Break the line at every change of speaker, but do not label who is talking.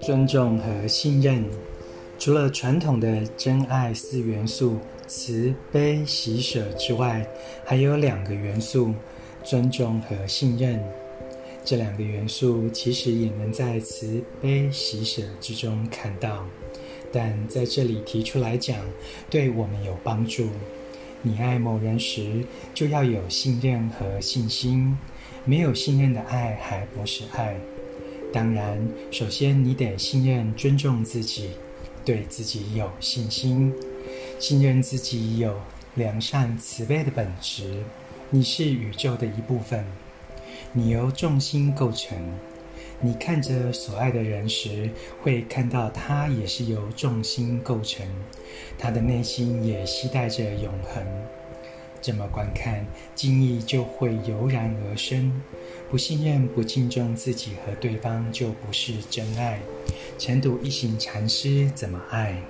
尊重和信任，除了传统的真爱四元素——慈悲、喜舍之外，还有两个元素：尊重和信任。这两个元素其实也能在慈悲、喜舍之中看到，但在这里提出来讲，对我们有帮助。你爱某人时，就要有信任和信心。没有信任的爱，还不是爱。当然，首先你得信任、尊重自己，对自己有信心，信任自己有良善、慈悲的本质。你是宇宙的一部分，你由众心构成。你看着所爱的人时，会看到他也是由众心构成，他的内心也期待着永恒。这么观看，敬意就会油然而生。不信任、不敬重自己和对方，就不是真爱。晨读一行禅师怎么爱？